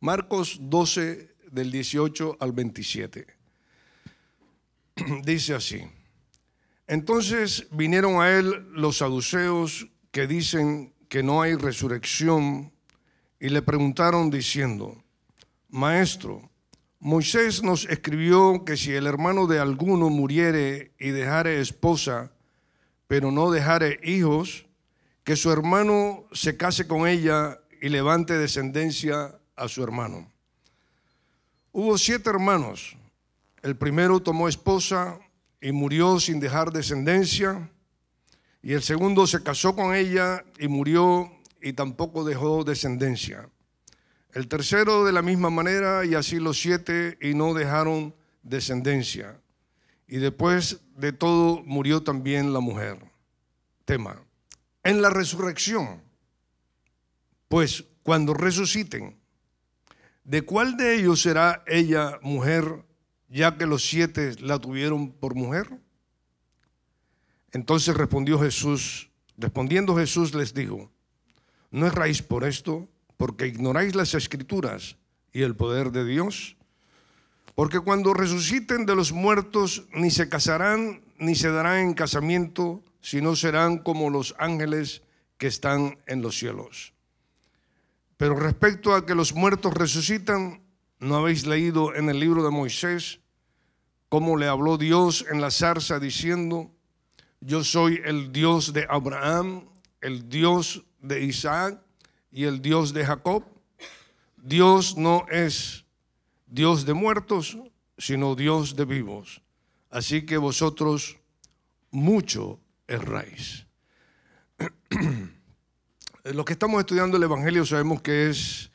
Marcos 12 del 18 al 27. Dice así. Entonces vinieron a él los saduceos que dicen que no hay resurrección y le preguntaron diciendo, Maestro, Moisés nos escribió que si el hermano de alguno muriere y dejare esposa, pero no dejare hijos, que su hermano se case con ella y levante descendencia a su hermano. Hubo siete hermanos. El primero tomó esposa y murió sin dejar descendencia, y el segundo se casó con ella y murió y tampoco dejó descendencia. El tercero de la misma manera y así los siete y no dejaron descendencia. Y después de todo murió también la mujer. Tema. En la resurrección, pues cuando resuciten, ¿de cuál de ellos será ella mujer, ya que los siete la tuvieron por mujer? Entonces respondió Jesús, respondiendo Jesús les dijo, ¿no erráis por esto? porque ignoráis las escrituras y el poder de Dios. Porque cuando resuciten de los muertos, ni se casarán ni se darán en casamiento, sino serán como los ángeles que están en los cielos. Pero respecto a que los muertos resucitan, ¿no habéis leído en el libro de Moisés cómo le habló Dios en la zarza diciendo, yo soy el Dios de Abraham, el Dios de Isaac y el Dios de Jacob. Dios no es Dios de muertos, sino Dios de vivos. Así que vosotros mucho erráis. Los que estamos estudiando el Evangelio sabemos que es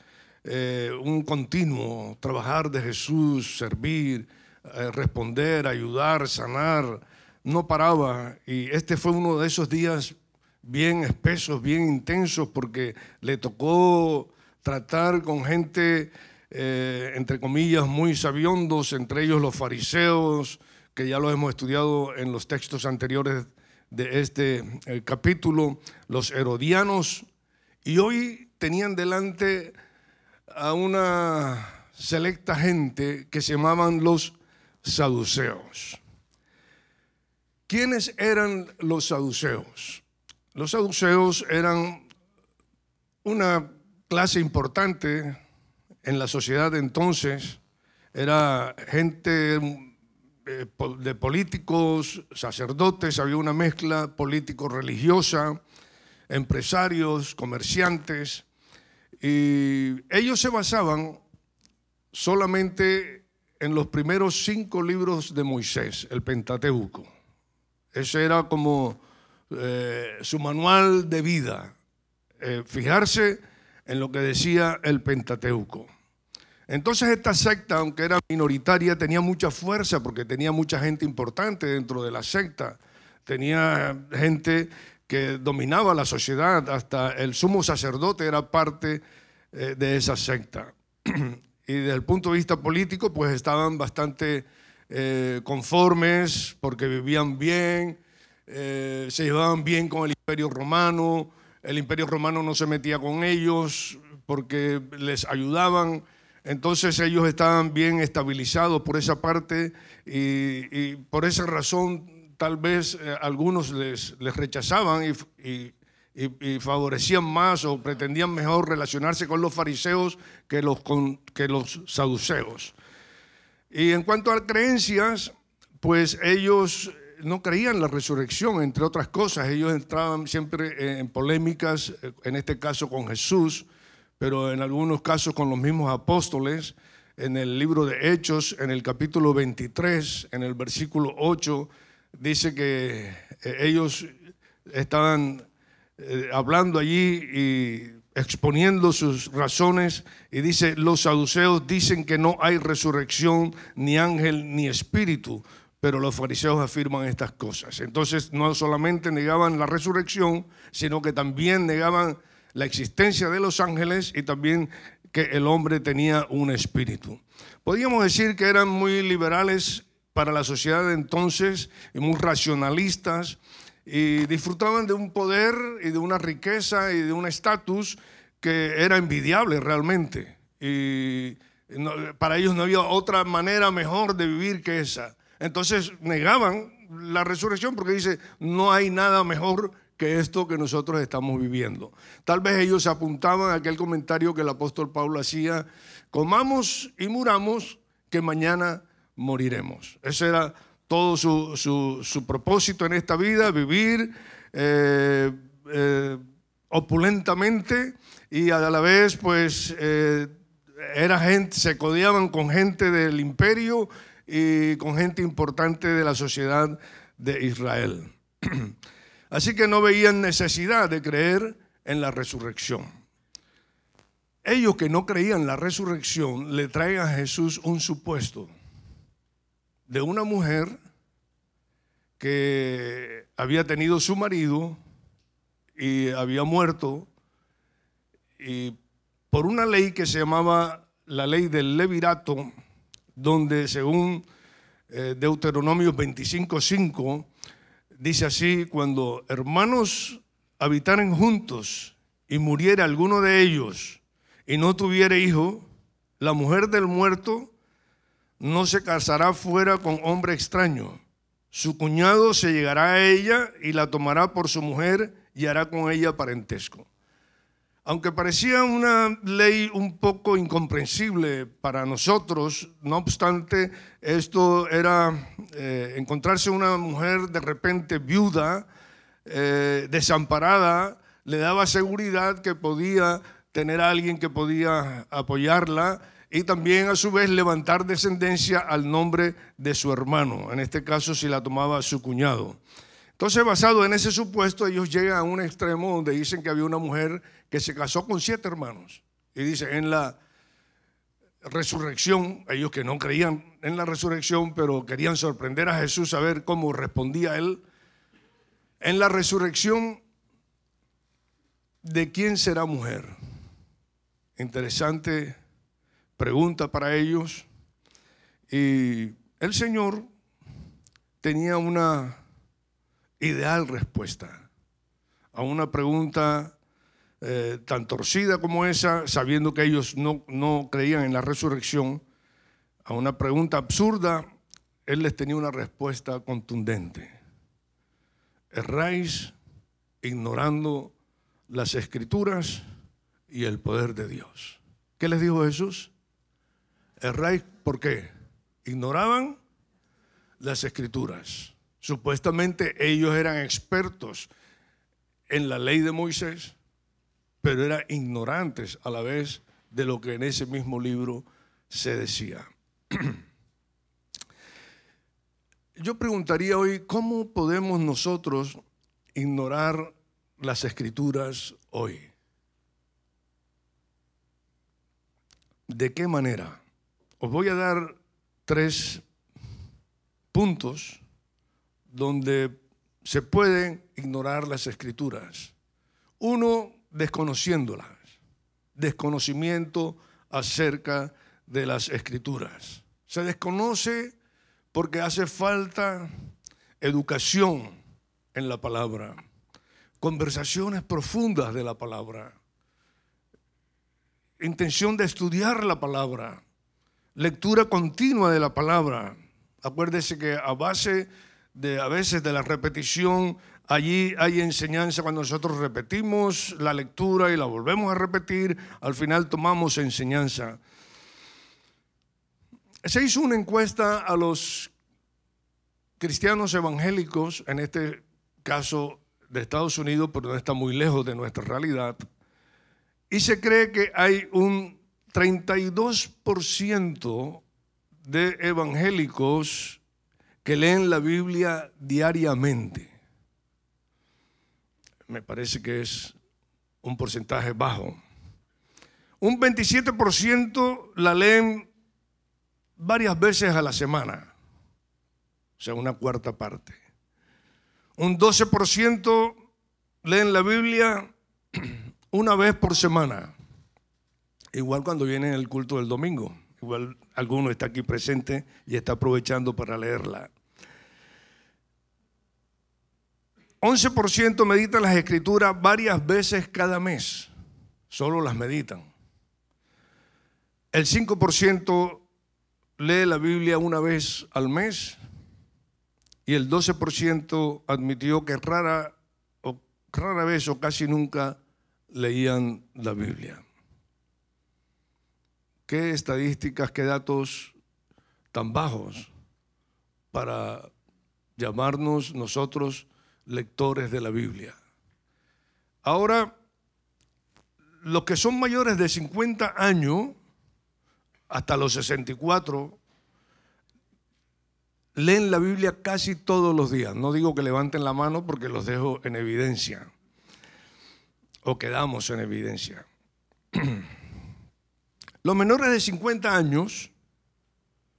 eh, un continuo trabajar de Jesús, servir, eh, responder, ayudar, sanar. No paraba y este fue uno de esos días bien espesos, bien intensos, porque le tocó tratar con gente, eh, entre comillas, muy sabiondos, entre ellos los fariseos, que ya lo hemos estudiado en los textos anteriores de este eh, capítulo, los herodianos, y hoy tenían delante a una selecta gente que se llamaban los saduceos. ¿Quiénes eran los saduceos? Los saduceos eran una clase importante en la sociedad de entonces. Era gente eh, de políticos, sacerdotes, había una mezcla político-religiosa, empresarios, comerciantes, y ellos se basaban solamente en los primeros cinco libros de Moisés, el Pentateuco. Ese era como eh, su manual de vida, eh, fijarse en lo que decía el Pentateuco. Entonces esta secta, aunque era minoritaria, tenía mucha fuerza porque tenía mucha gente importante dentro de la secta. Tenía gente que dominaba la sociedad, hasta el sumo sacerdote era parte eh, de esa secta. y desde el punto de vista político, pues estaban bastante conformes porque vivían bien, eh, se llevaban bien con el imperio romano, el imperio romano no se metía con ellos porque les ayudaban, entonces ellos estaban bien estabilizados por esa parte y, por esa razón tal vez eh, algunos les, rechazaban y, favorecían más o pretendían mejor relacionarse con los fariseos que los, que los saduceos. Y en cuanto a creencias, pues ellos no creían la resurrección, entre otras cosas. Ellos entraban siempre en polémicas, en este caso con Jesús, pero en algunos casos con los mismos apóstoles. En el libro de Hechos, en el capítulo 23, en el versículo 8, dice que eh, ellos estaban eh, hablando allí y exponiendo sus razones y dice, los saduceos dicen que no hay resurrección, ni ángel, ni espíritu, pero los fariseos afirman estas cosas. Entonces no solamente negaban la resurrección, sino que también negaban la existencia de los ángeles y también que el hombre tenía un espíritu. Podríamos decir que eran muy liberales para la sociedad de entonces muy racionalistas y disfrutaban de un poder y de una riqueza y de un estatus que era envidiable realmente. y para ellos no había otra manera mejor de vivir que esa. Entonces negaban la resurrección porque dice, no hay nada mejor que esto que nosotros estamos viviendo. Tal vez ellos apuntaban a aquel comentario que el apóstol Pablo hacía, comamos y muramos, que mañana moriremos. Ese era todo su, propósito en esta vida, vivir eh, eh, opulentamente y a la vez pues eh, era gente, se codeaban con gente del imperio y con gente importante de la sociedad de Israel. Así que no veían necesidad de creer en la resurrección. Ellos que no creían la resurrección le traen a Jesús un supuesto de una mujer que había tenido su marido y había muerto y por una ley que se llamaba la ley del levirato, donde según eh, Deuteronomio 25.5 dice así, cuando hermanos habitaren juntos y muriera alguno de ellos y no tuviera hijo, la mujer del muerto no se casará fuera con hombre extraño. Su cuñado se llegará a ella y la tomará por su mujer y hará con ella parentesco. Aunque parecía una ley un poco incomprensible para nosotros, no obstante, esto era eh, encontrarse una mujer de repente viuda, eh, desamparada, le daba seguridad que podía tener a alguien que podía apoyarla y también a su vez levantar descendencia al nombre de su hermano, en este caso si la tomaba su cuñado. Entonces, basado en ese supuesto, ellos llegan a un extremo donde dicen que había una mujer que se casó con siete hermanos. Y dice, en la resurrección, ellos que no creían en la resurrección, pero querían sorprender a Jesús a ver cómo respondía él. En la resurrección, ¿de quién será mujer? Interesante pregunta para ellos. Y el Señor tenía una ideal respuesta a una pregunta eh, tan torcida como esa, sabiendo que ellos no, no creían en la resurrección, a una pregunta absurda, él les tenía una respuesta contundente. Erráis ignorando las escrituras y el poder de Dios. ¿Qué les dijo Jesús? Erráis, ¿por qué? Ignoraban las escrituras. Supuestamente ellos eran expertos en la ley de Moisés, pero eran ignorantes a la vez de lo que en ese mismo libro se decía. Yo preguntaría hoy, ¿cómo podemos nosotros ignorar las escrituras hoy? ¿De qué manera? Os voy a dar tres puntos donde se pueden ignorar las escrituras. Uno, desconociéndolas, desconocimiento acerca de las escrituras. Se desconoce porque hace falta educación en la palabra, conversaciones profundas de la palabra, intención de estudiar la palabra, lectura continua de la palabra. Acuérdese que a base de a veces de la repetición, allí hay enseñanza cuando nosotros repetimos la lectura y la volvemos a repetir, al final tomamos enseñanza. Se hizo una encuesta a los cristianos evangélicos, en este caso de Estados Unidos, pero no está muy lejos de nuestra realidad, y se cree que hay un 32% de evangélicos que leen la Biblia diariamente. Me parece que es un porcentaje bajo. Un 27% la leen varias veces a la semana, o sea, una cuarta parte. Un 12% leen la Biblia una vez por semana, igual cuando viene el culto del domingo. Igual alguno está aquí presente y está aprovechando para leerla. 11% meditan las escrituras varias veces cada mes. Solo las meditan. El 5% lee la Biblia una vez al mes y el 12% admitió que rara, o rara vez o casi nunca leían la Biblia. ¿Qué estadísticas, qué datos tan bajos para llamarnos nosotros lectores de la Biblia? Ahora, los que son mayores de 50 años, hasta los 64, leen la Biblia casi todos los días. No digo que levanten la mano porque los dejo en evidencia o quedamos en evidencia. Los menores de 50 años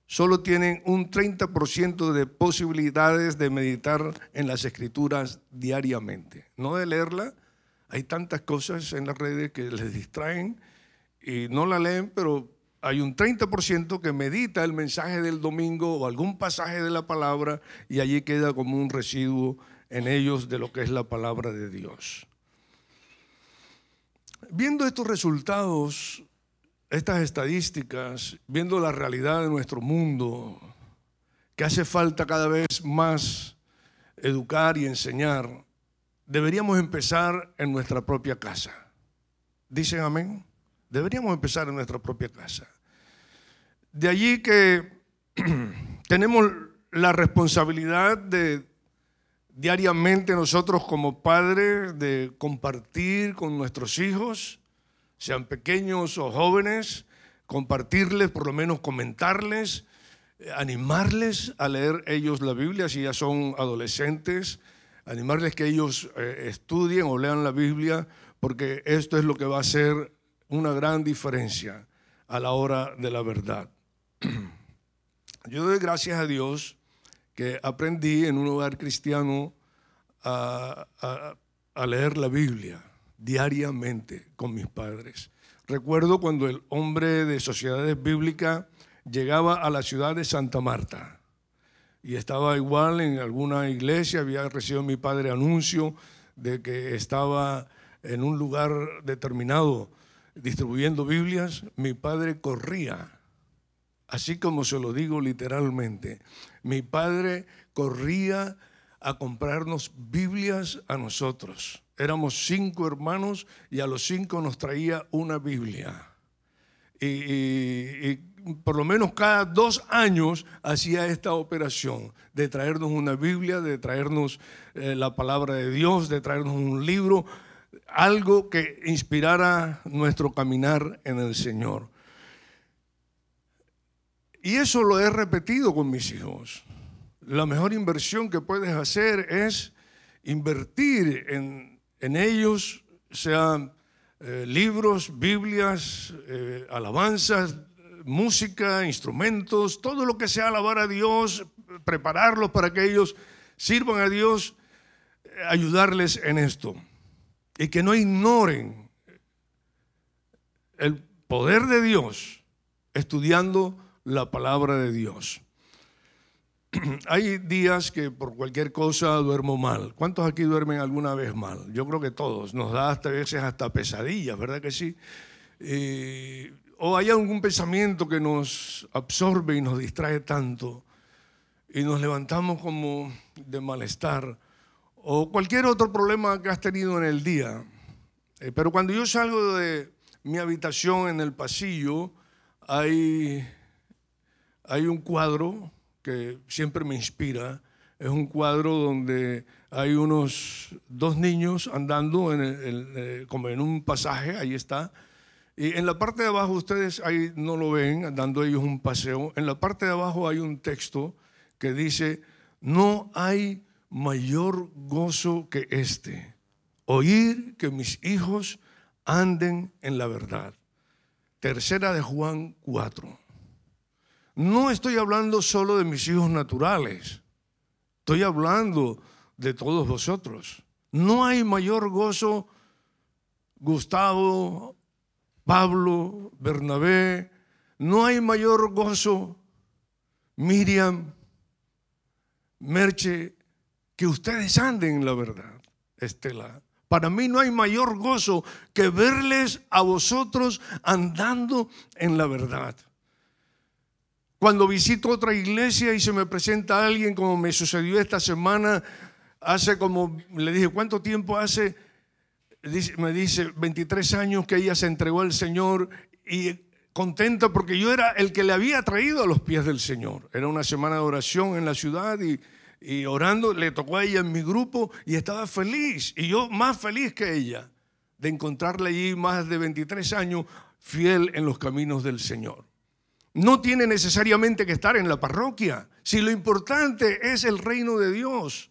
solo tienen un 30% de posibilidades de meditar en las escrituras diariamente, no de leerla. Hay tantas cosas en las redes que les distraen y no la leen, pero hay un 30% que medita el mensaje del domingo o algún pasaje de la palabra y allí queda como un residuo en ellos de lo que es la palabra de Dios. Viendo estos resultados, estas estadísticas, viendo la realidad de nuestro mundo, que hace falta cada vez más educar y enseñar, deberíamos empezar en nuestra propia casa. ¿Dicen amén? Deberíamos empezar en nuestra propia casa. De allí que tenemos la responsabilidad de diariamente nosotros como padres de compartir con nuestros hijos, sean pequeños o jóvenes, compartirles, por lo menos comentarles, animarles a leer ellos la Biblia si ya son adolescentes, animarles que ellos eh, estudien o lean la Biblia, porque esto es lo que va a hacer una gran diferencia a la hora de la verdad. Yo doy gracias a Dios que aprendí en un hogar cristiano a, leer la Biblia diariamente con mis padres. Recuerdo cuando el hombre de Sociedades Bíblicas llegaba a la ciudad de Santa Marta y estaba igual en alguna iglesia, había recibido mi padre anuncio de que estaba en un lugar determinado distribuyendo Biblias, mi padre corría así como se lo digo literalmente. Mi padre corría a comprarnos Biblias a nosotros. Éramos cinco hermanos y a los cinco nos traía una Biblia. Y, por lo menos cada dos años hacía esta operación de traernos una Biblia, de traernos eh, la palabra de Dios, de traernos un libro, algo que inspirara nuestro caminar en el Señor. Y eso lo he repetido con mis hijos. La mejor inversión que puedes hacer es invertir en, ellos, sean eh, libros, Biblias, eh, alabanzas, música, instrumentos, todo lo que sea alabar a Dios, prepararlos para que ellos sirvan a Dios, ayudarles en esto. Y que no ignoren el poder de Dios estudiando la palabra de Dios. Hay días que por cualquier cosa duermo mal. ¿Cuántos aquí duermen alguna vez mal? Yo creo que todos. Nos da hasta veces hasta pesadillas, ¿verdad que sí? Eh, o hay algún pensamiento que nos absorbe y nos distrae tanto y nos levantamos como de malestar o cualquier otro problema que has tenido en el día. Eh, pero cuando yo salgo de mi habitación en el pasillo, hay hay un cuadro que siempre me inspira. Es un cuadro donde hay unos dos niños andando eh, como en un pasaje, ahí está. Y en la parte de abajo, ustedes ahí no lo ven, dando ellos un paseo. En la parte de abajo hay un texto que dice, no hay mayor gozo que este, oír que mis hijos anden en la verdad. Tercera de Juan 4. No estoy hablando solo de mis hijos naturales, estoy hablando de todos vosotros. No hay mayor gozo, Gustavo, Pablo, Bernabé, no hay mayor gozo, Miriam, Merche, que ustedes anden en la verdad, Estela, Para mí no hay mayor gozo que verles a vosotros andando en la verdad. Cuando visito otra iglesia y se me presenta alguien como me sucedió esta semana, hace como, le dije, ¿cuánto tiempo hace? me dice, 23 años que ella se entregó al Señor y contenta porque yo era el que le había traído a los pies del Señor. Era una semana de oración en la ciudad y y orando, le tocó a ella en mi grupo y estaba feliz. Y yo más feliz que ella de encontrarla allí más de 23 años fiel en los caminos del Señor. No tiene necesariamente que estar en la parroquia, si lo importante es el reino de Dios.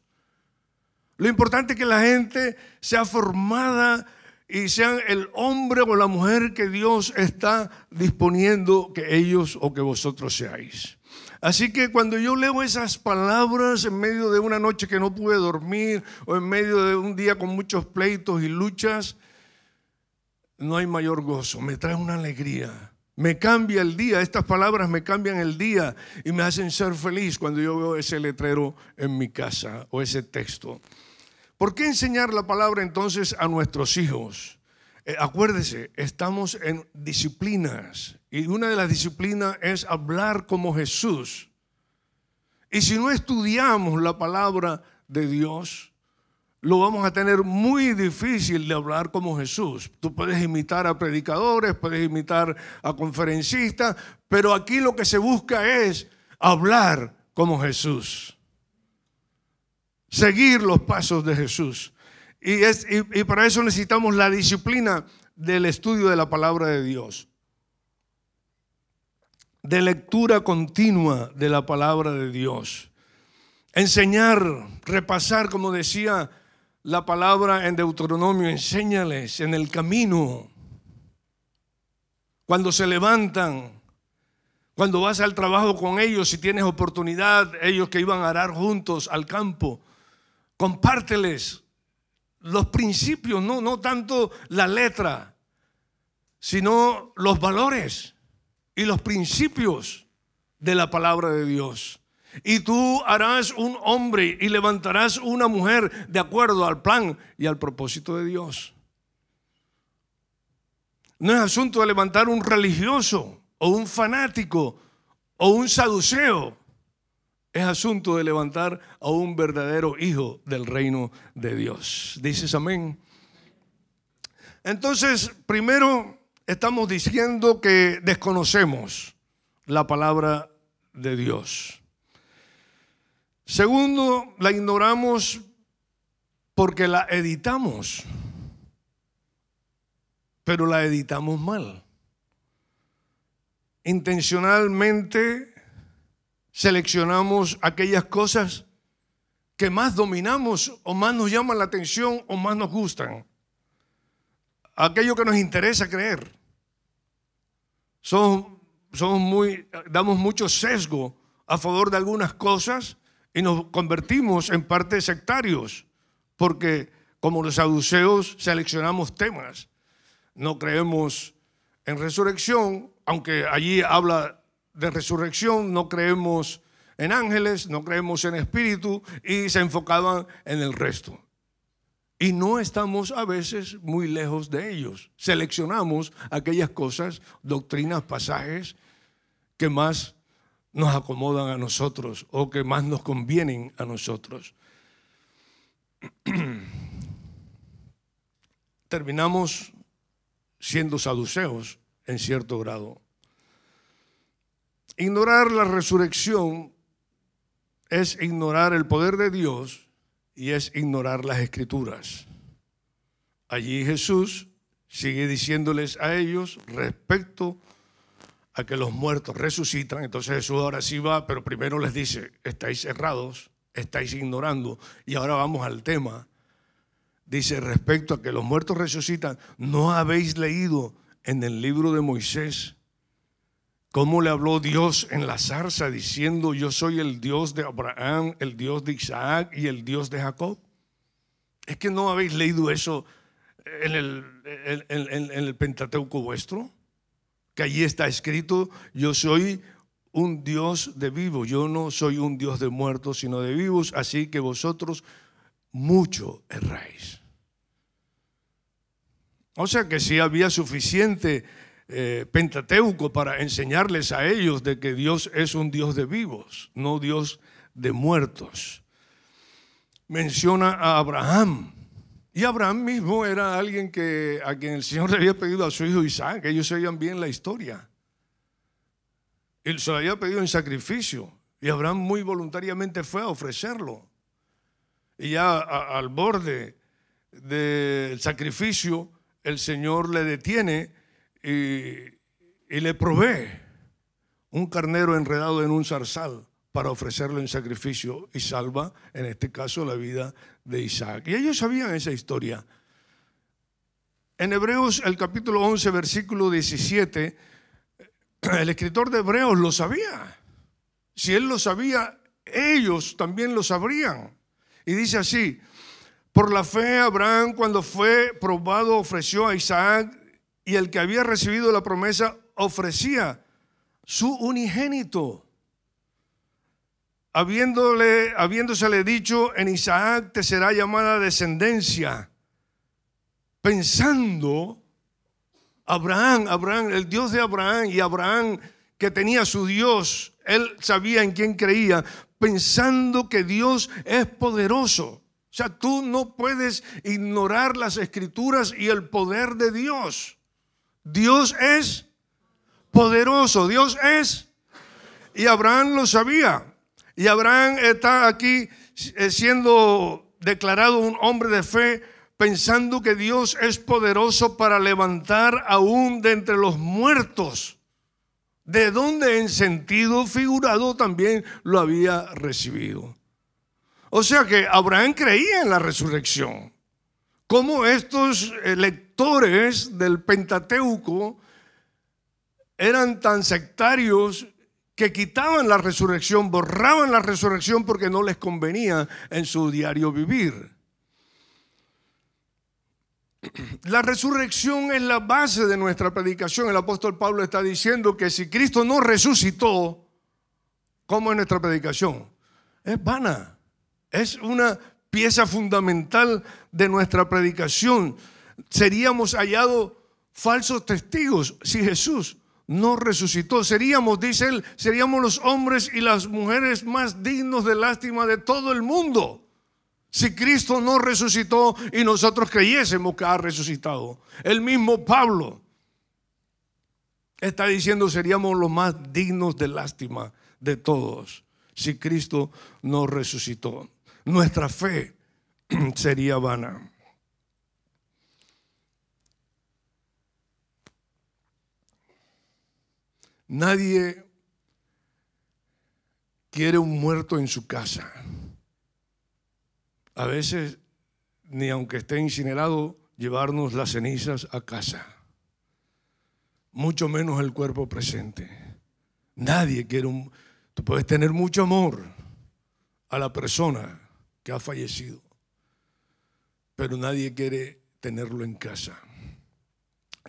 Lo importante es que la gente sea formada y sean el hombre o la mujer que Dios está disponiendo que ellos o que vosotros seáis. Así que cuando yo leo esas palabras en medio de una noche que no pude dormir o en medio de un día con muchos pleitos y luchas, no hay mayor gozo, me trae una alegría. Me cambia el día, estas palabras me cambian el día y me hacen ser feliz cuando yo veo ese letrero en mi casa o ese texto. ¿Por qué enseñar la palabra entonces a nuestros hijos? Eh, acuérdese, estamos en disciplinas y una de las disciplinas es hablar como Jesús. Y si no estudiamos la palabra de Dios, lo vamos a tener muy difícil de hablar como Jesús. Tú puedes imitar a predicadores, puedes imitar a conferencistas, pero aquí lo que se busca es hablar como Jesús. Seguir los pasos de Jesús. Y, es, y, para eso necesitamos la disciplina del estudio de la palabra de Dios. De lectura continua de la palabra de Dios. Enseñar, repasar, como decía la palabra en Deuteronomio, enséñales en el camino. Cuando se levantan, cuando vas al trabajo con ellos, si tienes oportunidad, ellos que iban a arar juntos al campo, compárteles los principios, no, no tanto la letra, sino los valores y los principios de la palabra de Dios. Y tú harás un hombre y levantarás una mujer de acuerdo al plan y al propósito de Dios. No es asunto de levantar un religioso o un fanático o un saduceo. Es asunto de levantar a un verdadero hijo del reino de Dios. ¿Dices amén? Entonces, primero estamos diciendo que desconocemos la palabra de Dios. Segundo, la ignoramos porque la editamos, pero la editamos mal. Intencionalmente seleccionamos aquellas cosas que más dominamos o más nos llaman la atención o más nos gustan. Aquello que nos interesa creer. Somos, somos muy, damos mucho sesgo a favor de algunas cosas y nos convertimos en parte sectarios, porque como los saduceos seleccionamos temas. No creemos en resurrección, aunque allí habla de resurrección, no creemos en ángeles, no creemos en espíritu y se enfocaban en el resto. Y no estamos a veces muy lejos de ellos. Seleccionamos aquellas cosas, doctrinas, pasajes que más nos acomodan a nosotros o que más nos convienen a nosotros. Terminamos siendo saduceos en cierto grado. Ignorar la resurrección es ignorar el poder de Dios y es ignorar las escrituras. Allí Jesús sigue diciéndoles a ellos respecto a que los muertos resucitan. Entonces Jesús ahora sí va, pero primero les dice, estáis cerrados, estáis ignorando. Y ahora vamos al tema. Dice respecto a que los muertos resucitan, ¿no habéis leído en el libro de Moisés ¿Cómo le habló Dios en la zarza diciendo, yo soy el Dios de Abraham, el Dios de Isaac y el Dios de Jacob? ¿Es que no habéis leído eso en el, en el Pentateuco vuestro? Allí está escrito, yo soy un Dios de vivos, yo no soy un Dios de muertos, sino de vivos, así que vosotros mucho erráis. O sea que sí había suficiente eh, Pentateuco para enseñarles a ellos de que Dios es un Dios de vivos, no Dios de muertos. Menciona a Abraham. Y Abraham mismo era alguien que, a quien el Señor le había pedido a su hijo Isaac, ellos sabían bien la historia. Él se lo había pedido en sacrificio y Abraham muy voluntariamente fue a ofrecerlo. Y ya al borde del sacrificio, el Señor le detiene y, le provee un carnero enredado en un zarzal para ofrecerlo en sacrificio y salva, en este caso, la vida de Isaac. Y ellos sabían esa historia. En Hebreos, el capítulo 11, versículo 17, el escritor de Hebreos lo sabía. Si él lo sabía, ellos también lo sabrían. Y dice así, por la fe Abraham cuando fue probado ofreció a Isaac y el que había recibido la promesa ofrecía su unigénito. Habiéndole, habiéndosele dicho, en Isaac te será llamada descendencia, pensando Abraham, Abraham, el Dios de Abraham y Abraham que tenía su Dios, él sabía en quién creía, pensando que Dios es poderoso. O sea, tú no puedes ignorar las escrituras y el poder de Dios. Dios es poderoso, Dios es. Y Abraham lo sabía. Y Abraham está aquí eh, siendo declarado un hombre de fe, pensando que Dios es poderoso para levantar aún de entre los muertos, de donde en sentido figurado también lo había recibido. O sea que Abraham creía en la resurrección. Como estos lectores del Pentateuco eran tan sectarios que quitaban la resurrección, borraban la resurrección porque no les convenía en su diario vivir. La resurrección es la base de nuestra predicación. El apóstol Pablo está diciendo que si Cristo no resucitó, ¿cómo es nuestra predicación? Es vana. Es una pieza fundamental de nuestra predicación seríamos hallados falsos testigos si Jesús no resucitó. Seríamos, dice él, seríamos los hombres y las mujeres más dignos de lástima de todo el mundo. Si Cristo no resucitó y nosotros creyésemos que ha resucitado. El mismo Pablo está diciendo seríamos los más dignos de lástima de todos si Cristo no resucitó. Nuestra fe sería vana. Nadie quiere un muerto en su casa. A veces, ni aunque esté incinerado, llevarnos las cenizas a casa. Mucho menos el cuerpo presente. Nadie quiere un... Tú puedes tener mucho amor a la persona que ha fallecido, pero nadie quiere tenerlo en casa.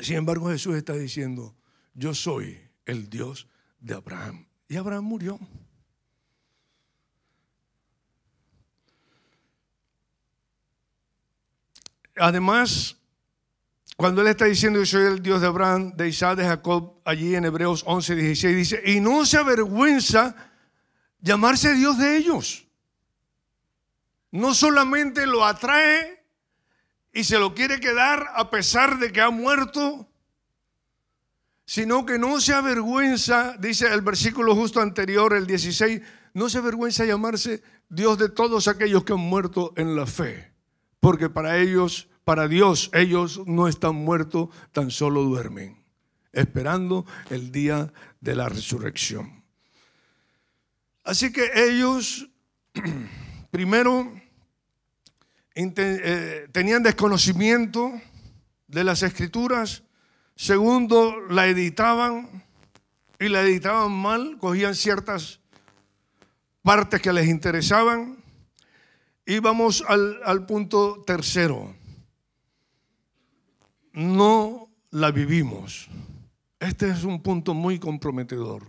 Sin embargo, Jesús está diciendo, yo soy el Dios de Abraham. Y Abraham murió. Además, cuando él está diciendo yo soy el Dios de Abraham, de Isaac, de Jacob, allí en Hebreos 11, 16, dice, y no se avergüenza llamarse Dios de ellos. No solamente lo atrae y se lo quiere quedar a pesar de que ha muerto, sino que no se avergüenza, dice el versículo justo anterior, el 16, no se avergüenza llamarse Dios de todos aquellos que han muerto en la fe, porque para ellos, para Dios, ellos no están muertos, tan solo duermen, esperando el día de la resurrección. Así que ellos, primero, eh, tenían desconocimiento de las escrituras, Segundo, la editaban y la editaban mal, cogían ciertas partes que les interesaban. Y vamos al, al punto tercero. No la vivimos. Este es un punto muy comprometedor.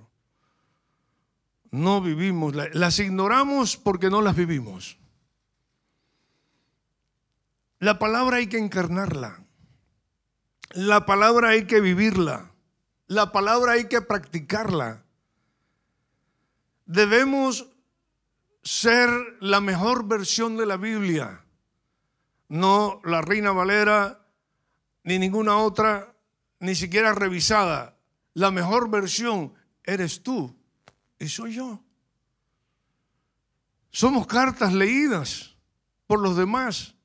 No vivimos, las ignoramos porque no las vivimos. La palabra hay que encarnarla. La palabra hay que vivirla. La palabra hay que practicarla. Debemos ser la mejor versión de la Biblia, no la Reina Valera, ni ninguna otra, ni siquiera revisada. La mejor versión eres tú y soy yo. Somos cartas leídas por los demás.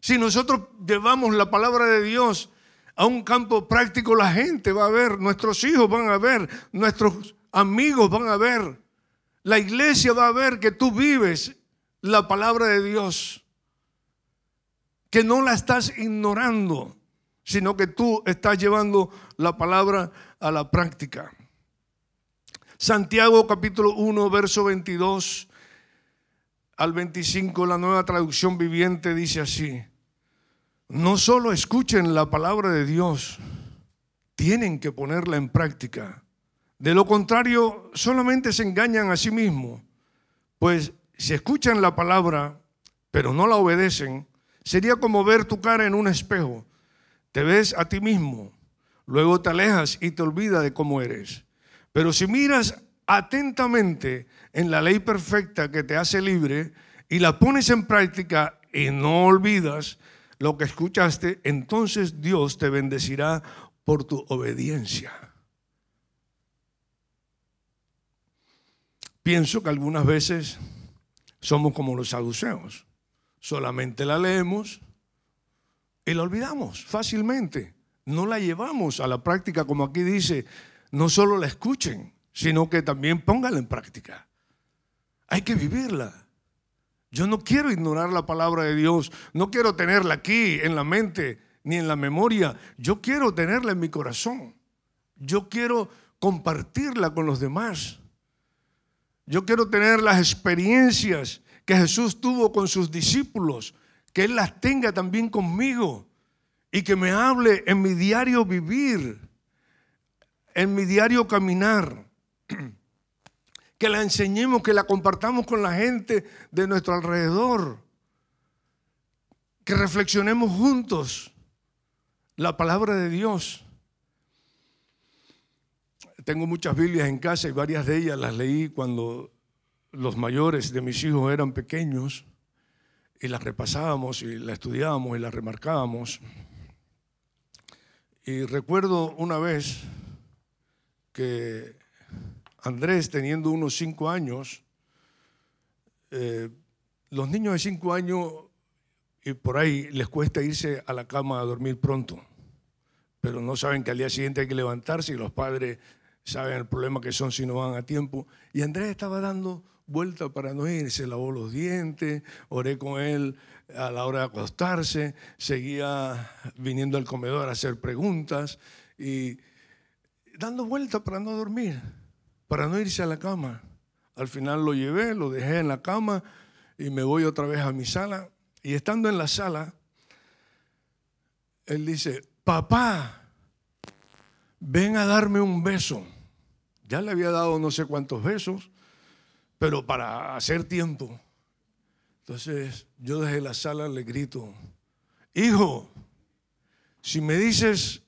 Si nosotros llevamos la palabra de Dios a un campo práctico, la gente va a ver, nuestros hijos van a ver, nuestros amigos van a ver, la iglesia va a ver que tú vives la palabra de Dios, que no la estás ignorando, sino que tú estás llevando la palabra a la práctica. Santiago capítulo 1, verso 22 al 25, la nueva traducción viviente dice así, no solo escuchen la palabra de Dios, tienen que ponerla en práctica. De lo contrario, solamente se engañan a sí mismos, pues si escuchan la palabra, pero no la obedecen, sería como ver tu cara en un espejo. Te ves a ti mismo, luego te alejas y te olvidas de cómo eres. Pero si miras atentamente en la ley perfecta que te hace libre y la pones en práctica y no olvidas lo que escuchaste, entonces Dios te bendecirá por tu obediencia. Pienso que algunas veces somos como los saduceos. Solamente la leemos y la olvidamos fácilmente. No la llevamos a la práctica como aquí dice, no solo la escuchen, sino que también pónganla en práctica. Hay que vivirla. Yo no quiero ignorar la palabra de Dios, no quiero tenerla aquí en la mente ni en la memoria, yo quiero tenerla en mi corazón. Yo quiero compartirla con los demás. Yo quiero tener las experiencias que Jesús tuvo con sus discípulos, que Él las tenga también conmigo y que me hable en mi diario vivir, en mi diario caminar. que la enseñemos, que la compartamos con la gente de nuestro alrededor, que reflexionemos juntos la palabra de Dios. Tengo muchas Biblias en casa y varias de ellas las leí cuando los mayores de mis hijos eran pequeños y las repasábamos y las estudiábamos y las remarcábamos. Y recuerdo una vez que Andrés, teniendo unos cinco años, eh, los niños de cinco años y por ahí les cuesta irse a la cama a dormir pronto, pero no saben que al día siguiente hay que levantarse y los padres saben el problema que son si no van a tiempo. Y Andrés estaba dando vuelta para no irse, lavó los dientes, oré con él a la hora de acostarse, seguía viniendo al comedor a hacer preguntas y dando vuelta para no dormir para no irse a la cama. Al final lo llevé, lo dejé en la cama y me voy otra vez a mi sala. Y estando en la sala, él dice, papá, ven a darme un beso. Ya le había dado no sé cuántos besos, pero para hacer tiempo. Entonces yo desde la sala le grito, hijo, si me dices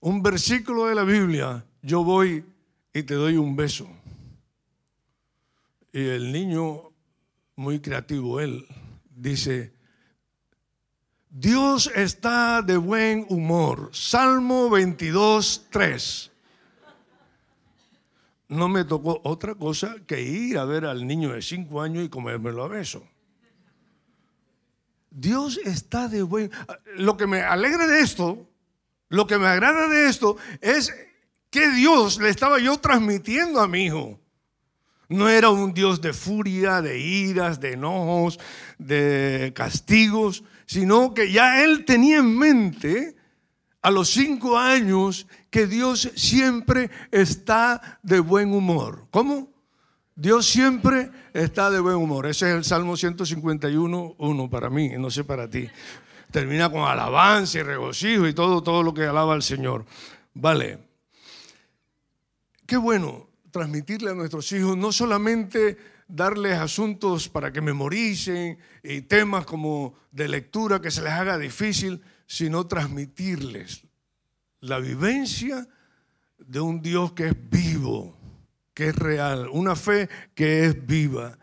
un versículo de la Biblia, yo voy y te doy un beso. Y el niño, muy creativo él, dice, Dios está de buen humor. Salmo 22, 3. No me tocó otra cosa que ir a ver al niño de cinco años y comérmelo a beso. Dios está de buen... Lo que me alegra de esto, lo que me agrada de esto es ¿Qué Dios le estaba yo transmitiendo a mi hijo? No era un Dios de furia, de iras, de enojos, de castigos, sino que ya él tenía en mente a los cinco años que Dios siempre está de buen humor. ¿Cómo? Dios siempre está de buen humor. Ese es el Salmo 151, uno para mí, no sé para ti. Termina con alabanza y regocijo y todo, todo lo que alaba al Señor. Vale. Qué bueno transmitirle a nuestros hijos no solamente darles asuntos para que memoricen y temas como de lectura que se les haga difícil, sino transmitirles la vivencia de un Dios que es vivo, que es real, una fe que es viva.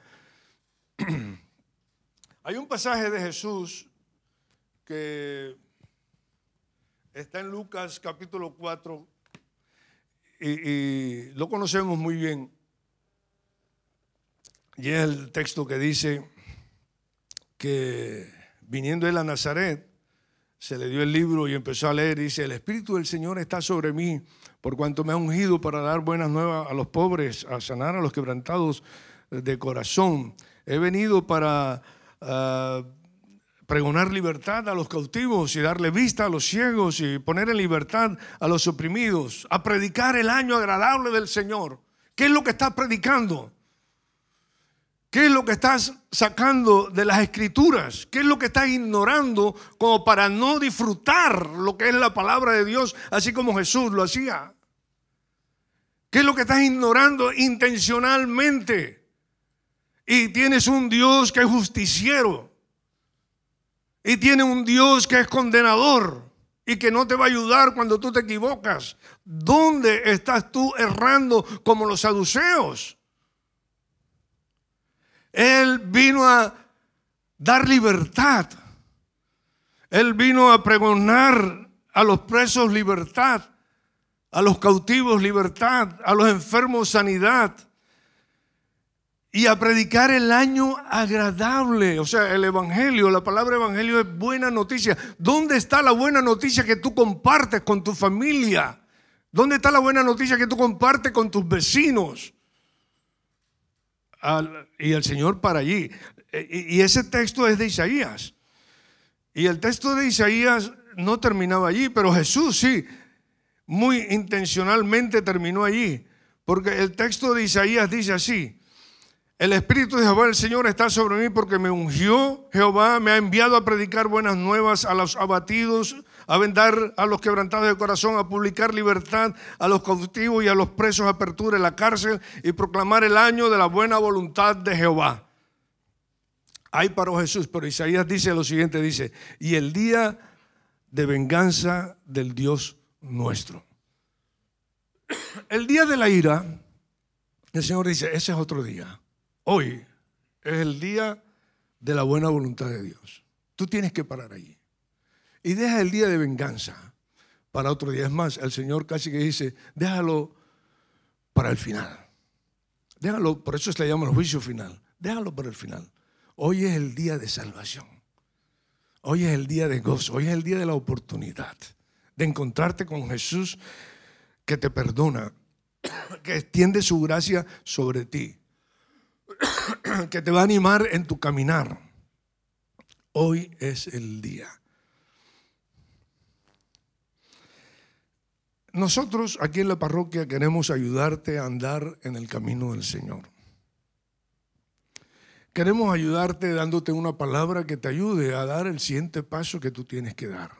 Hay un pasaje de Jesús que está en Lucas capítulo 4 y, lo conocemos muy bien. Y es el texto que dice que viniendo él a Nazaret, se le dio el libro y empezó a leer. Y dice, el Espíritu del Señor está sobre mí, por cuanto me ha ungido para dar buenas nuevas a los pobres, a sanar a los quebrantados de corazón. He venido para ah, pregonar libertad a los cautivos y darle vista a los ciegos y poner en libertad a los oprimidos, a predicar el año agradable del Señor. ¿Qué es lo que estás predicando? ¿Qué es lo que estás sacando de las escrituras? ¿Qué es lo que estás ignorando como para no disfrutar lo que es la palabra de Dios, así como Jesús lo hacía? ¿Qué es lo que estás ignorando intencionalmente? Y tienes un Dios que es justiciero. Y tiene un Dios que es condenador y que no te va a ayudar cuando tú te equivocas. ¿Dónde estás tú errando como los saduceos? Él vino a dar libertad. Él vino a pregonar a los presos libertad, a los cautivos libertad, a los enfermos sanidad y a predicar el año agradable. O sea, el Evangelio, la palabra Evangelio es buena noticia. ¿Dónde está la buena noticia que tú compartes con tu familia? ¿Dónde está la buena noticia que tú compartes con tus vecinos? y el Señor para allí. E, y, ese texto es de Isaías. Y el texto de Isaías no terminaba allí, pero Jesús sí, muy intencionalmente terminó allí. Porque el texto de Isaías dice así, el Espíritu de Jehová el Señor está sobre mí porque me ungió. Jehová me ha enviado a predicar buenas nuevas a los abatidos, a vendar a los quebrantados de corazón, a publicar libertad a los cautivos y a los presos, apertura en la cárcel y proclamar el año de la buena voluntad de Jehová. Ahí paró Jesús, pero Isaías dice lo siguiente, dice, y el día de venganza del Dios nuestro. El día de la ira, el Señor dice, ese es otro día. Hoy es el día de la buena voluntad de Dios. Tú tienes que parar allí. Y deja el día de venganza para otro día. Es más, el Señor casi que dice, déjalo para el final. Déjalo, por eso se le llama el juicio final. Déjalo para el final. Hoy es el día de salvación. Hoy es el día de gozo. Hoy es el día de la oportunidad de encontrarte con Jesús que te perdona, que extiende su gracia sobre ti, que te va a animar en tu caminar. Hoy es el día. Nosotros aquí en la parroquia queremos ayudarte a andar en el camino del Señor. Queremos ayudarte dándote una palabra que te ayude a dar el siguiente paso que tú tienes que dar.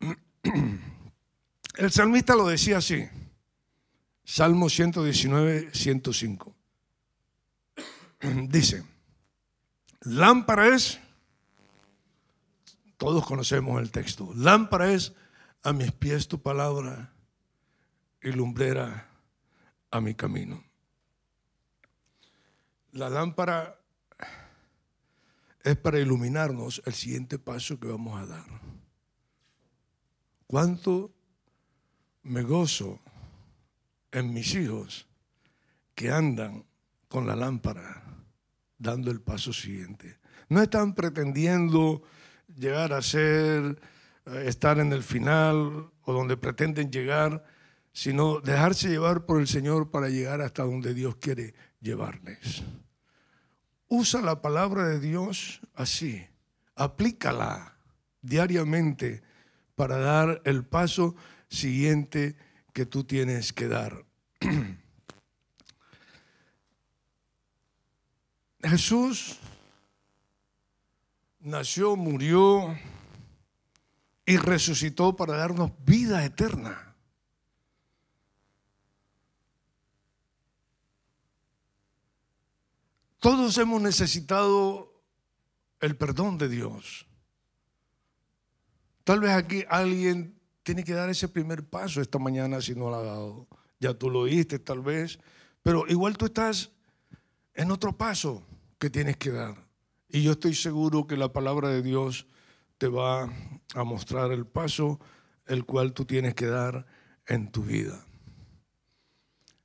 El salmista lo decía así, Salmo 119, 105. Dice, lámpara es, todos conocemos el texto, lámpara es a mis pies tu palabra y lumbrera a mi camino. La lámpara es para iluminarnos el siguiente paso que vamos a dar. ¿Cuánto me gozo en mis hijos que andan con la lámpara dando el paso siguiente? No están pretendiendo llegar a ser eh, estar en el final o donde pretenden llegar, sino dejarse llevar por el Señor para llegar hasta donde Dios quiere llevarles. Usa la palabra de Dios así, aplícala diariamente para dar el paso siguiente que tú tienes que dar. Jesús nació, murió, y resucitó para darnos vida eterna. Todos hemos necesitado el perdón de Dios. Tal vez aquí alguien tiene que dar ese primer paso esta mañana si no lo ha dado. Ya tú lo oíste tal vez, pero igual tú estás en otro paso que tienes que dar. Y yo estoy seguro que la palabra de Dios te va a mostrar el paso el cual tú tienes que dar en tu vida.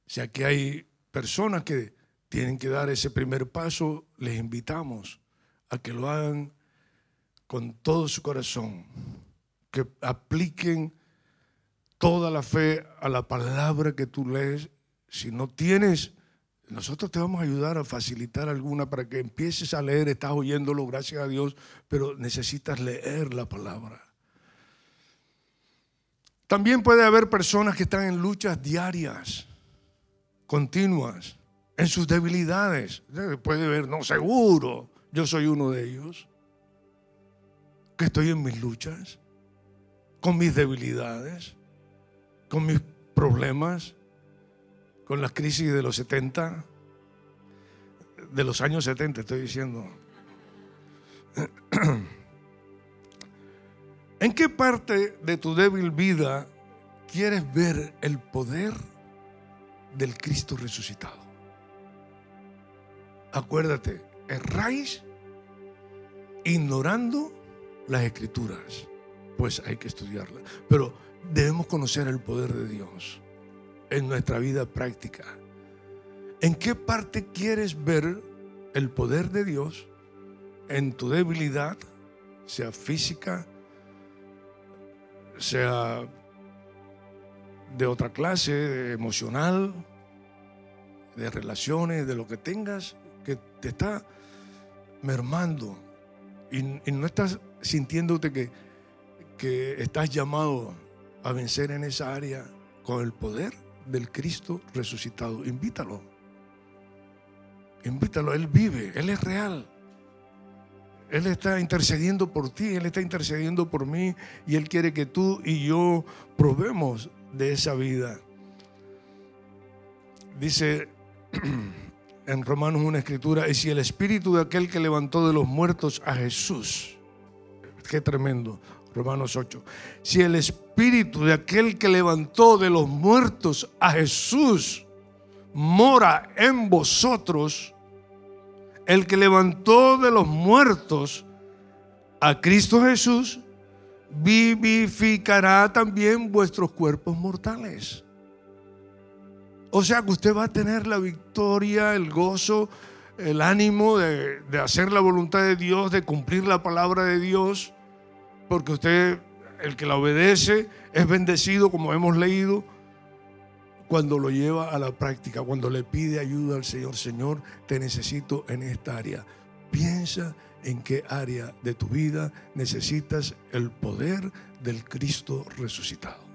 O sea que hay personas que tienen que dar ese primer paso, les invitamos a que lo hagan con todo su corazón, que apliquen toda la fe a la palabra que tú lees. Si no tienes, nosotros te vamos a ayudar a facilitar alguna para que empieces a leer, estás oyéndolo, gracias a Dios, pero necesitas leer la palabra. También puede haber personas que están en luchas diarias, continuas, en sus debilidades. Puede ver, no, seguro, yo soy uno de ellos, que estoy en mis luchas, con mis debilidades, con mis problemas, con la crisis de los 70, de los años 70 estoy diciendo. ¿En qué parte de tu débil vida quieres ver el poder del Cristo resucitado? Acuérdate, erráis ignorando las escrituras, pues hay que estudiarlas. Pero debemos conocer el poder de Dios en nuestra vida práctica. ¿En qué parte quieres ver el poder de Dios en tu debilidad, sea física, sea de otra clase, emocional, de relaciones, de lo que tengas, que te está mermando. Y, no estás sintiéndote que, que estás llamado a vencer en esa área con el poder del Cristo resucitado. Invítalo. Invítalo. Él vive, Él es real. Él está intercediendo por ti, Él está intercediendo por mí y Él quiere que tú y yo probemos de esa vida. Dice en Romanos una escritura, y si el espíritu de aquel que levantó de los muertos a Jesús, qué tremendo, Romanos 8, si el espíritu de aquel que levantó de los muertos a Jesús mora en vosotros, el que levantó de los muertos a Cristo Jesús, vivificará también vuestros cuerpos mortales. O sea que usted va a tener la victoria, el gozo, el ánimo de, hacer la voluntad de Dios, de cumplir la palabra de Dios, porque usted, el que la obedece, es bendecido, como hemos leído cuando lo lleva a la práctica, cuando le pide ayuda al Señor, Señor, te necesito en esta área. Piensa en qué área de tu vida necesitas el poder del Cristo resucitado.